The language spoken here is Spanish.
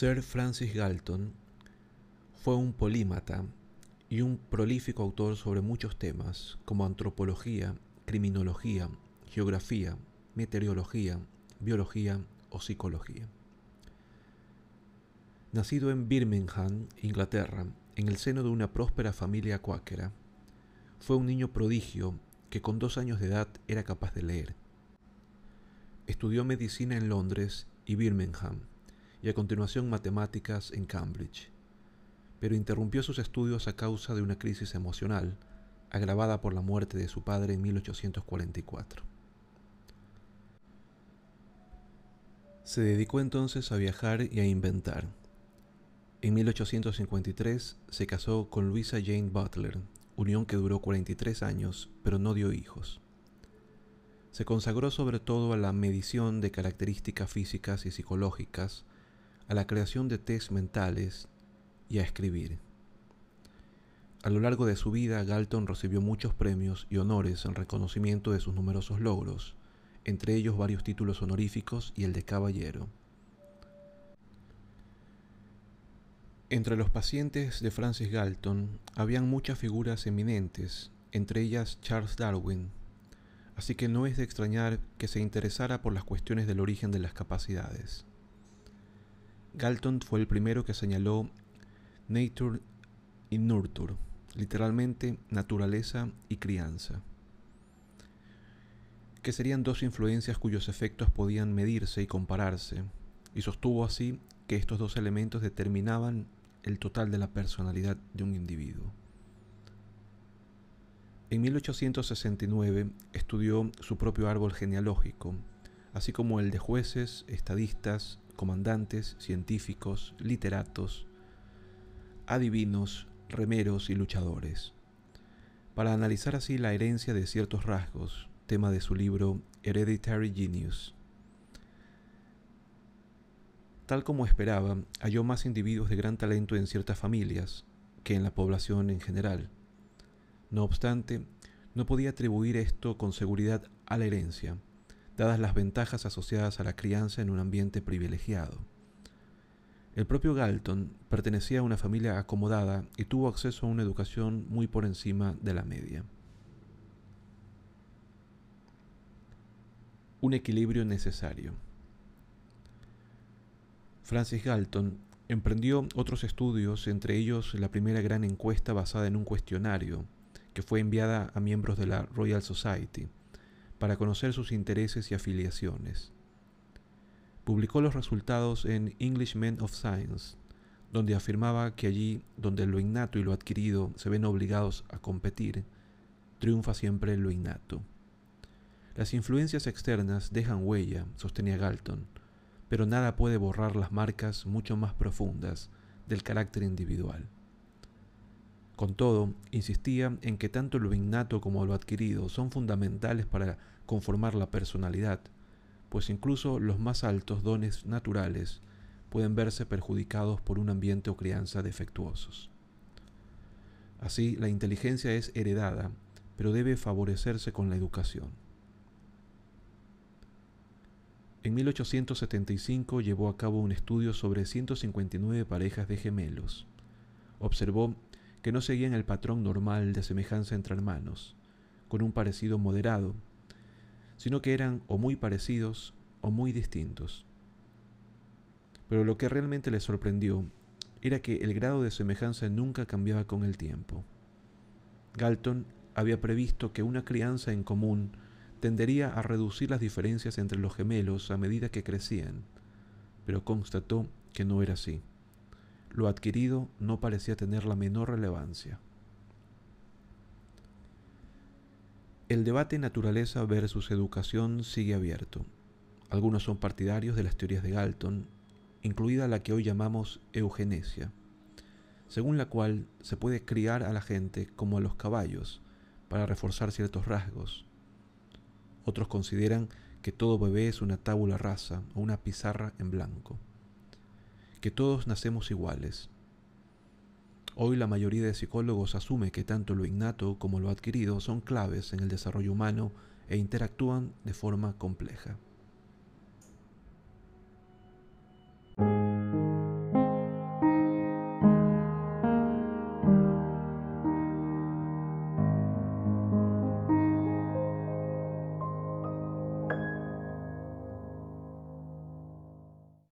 Sir Francis Galton fue un polímata y un prolífico autor sobre muchos temas como antropología, criminología, geografía, meteorología, biología o psicología. Nacido en Birmingham, Inglaterra, en el seno de una próspera familia cuáquera, fue un niño prodigio que con dos años de edad era capaz de leer. Estudió medicina en Londres y Birmingham y a continuación matemáticas en Cambridge, pero interrumpió sus estudios a causa de una crisis emocional agravada por la muerte de su padre en 1844. Se dedicó entonces a viajar y a inventar. En 1853 se casó con Luisa Jane Butler, unión que duró 43 años, pero no dio hijos. Se consagró sobre todo a la medición de características físicas y psicológicas, a la creación de test mentales y a escribir. A lo largo de su vida, Galton recibió muchos premios y honores en reconocimiento de sus numerosos logros, entre ellos varios títulos honoríficos y el de caballero. Entre los pacientes de Francis Galton habían muchas figuras eminentes, entre ellas Charles Darwin, así que no es de extrañar que se interesara por las cuestiones del origen de las capacidades. Galton fue el primero que señaló nature y nurture, literalmente naturaleza y crianza, que serían dos influencias cuyos efectos podían medirse y compararse, y sostuvo así que estos dos elementos determinaban el total de la personalidad de un individuo. En 1869 estudió su propio árbol genealógico, así como el de jueces, estadistas, comandantes, científicos, literatos, adivinos, remeros y luchadores, para analizar así la herencia de ciertos rasgos, tema de su libro Hereditary Genius. Tal como esperaba, halló más individuos de gran talento en ciertas familias que en la población en general. No obstante, no podía atribuir esto con seguridad a la herencia, dadas las ventajas asociadas a la crianza en un ambiente privilegiado. El propio Galton pertenecía a una familia acomodada y tuvo acceso a una educación muy por encima de la media. Un equilibrio necesario. Francis Galton emprendió otros estudios, entre ellos la primera gran encuesta basada en un cuestionario que fue enviada a miembros de la Royal Society para conocer sus intereses y afiliaciones. Publicó los resultados en English Men of Science, donde afirmaba que allí donde lo innato y lo adquirido se ven obligados a competir, triunfa siempre lo innato. Las influencias externas dejan huella, sostenía Galton, pero nada puede borrar las marcas mucho más profundas del carácter individual. Con todo, insistía en que tanto lo innato como lo adquirido son fundamentales para conformar la personalidad, pues incluso los más altos dones naturales pueden verse perjudicados por un ambiente o crianza defectuosos. Así, la inteligencia es heredada, pero debe favorecerse con la educación. En 1875 llevó a cabo un estudio sobre 159 parejas de gemelos. Observó que no seguían el patrón normal de semejanza entre hermanos, con un parecido moderado, sino que eran o muy parecidos o muy distintos. Pero lo que realmente le sorprendió era que el grado de semejanza nunca cambiaba con el tiempo. Galton había previsto que una crianza en común tendería a reducir las diferencias entre los gemelos a medida que crecían, pero constató que no era así lo adquirido no parecía tener la menor relevancia. El debate naturaleza versus educación sigue abierto. Algunos son partidarios de las teorías de Galton, incluida la que hoy llamamos eugenesia, según la cual se puede criar a la gente como a los caballos para reforzar ciertos rasgos. Otros consideran que todo bebé es una tábula rasa o una pizarra en blanco que todos nacemos iguales. Hoy la mayoría de psicólogos asume que tanto lo innato como lo adquirido son claves en el desarrollo humano e interactúan de forma compleja.